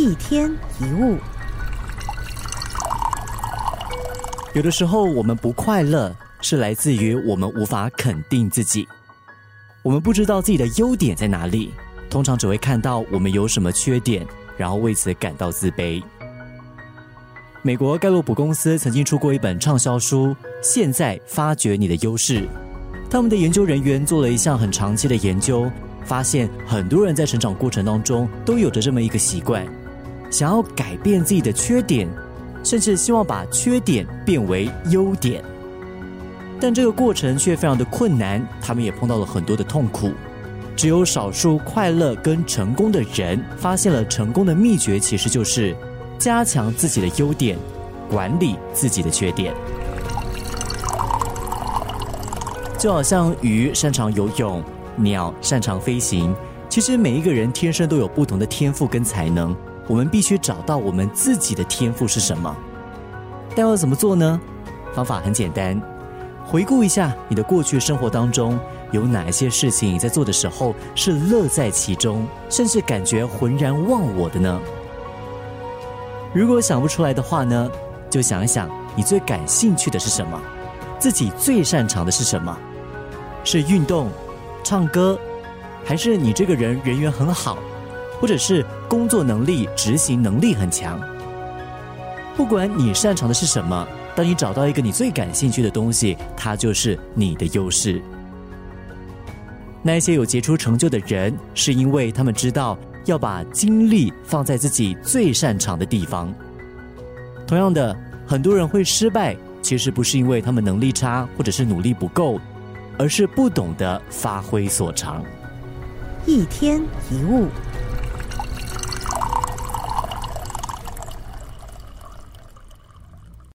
一天一物，有的时候我们不快乐，是来自于我们无法肯定自己，我们不知道自己的优点在哪里，通常只会看到我们有什么缺点，然后为此感到自卑。美国盖洛普公司曾经出过一本畅销书《现在发掘你的优势》，他们的研究人员做了一项很长期的研究，发现很多人在成长过程当中都有着这么一个习惯。想要改变自己的缺点，甚至希望把缺点变为优点，但这个过程却非常的困难。他们也碰到了很多的痛苦。只有少数快乐跟成功的人发现了成功的秘诀，其实就是加强自己的优点，管理自己的缺点。就好像鱼擅长游泳，鸟擅长飞行，其实每一个人天生都有不同的天赋跟才能。我们必须找到我们自己的天赋是什么，但要怎么做呢？方法很简单，回顾一下你的过去生活当中有哪一些事情，你在做的时候是乐在其中，甚至感觉浑然忘我的呢？如果想不出来的话呢，就想一想你最感兴趣的是什么，自己最擅长的是什么？是运动、唱歌，还是你这个人人缘很好？或者是工作能力、执行能力很强。不管你擅长的是什么，当你找到一个你最感兴趣的东西，它就是你的优势。那些有杰出成就的人，是因为他们知道要把精力放在自己最擅长的地方。同样的，很多人会失败，其实不是因为他们能力差，或者是努力不够，而是不懂得发挥所长。一天一物。